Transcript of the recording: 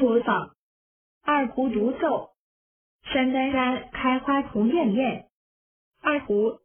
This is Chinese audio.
播放二胡独奏山丹丹开花红艳艳二胡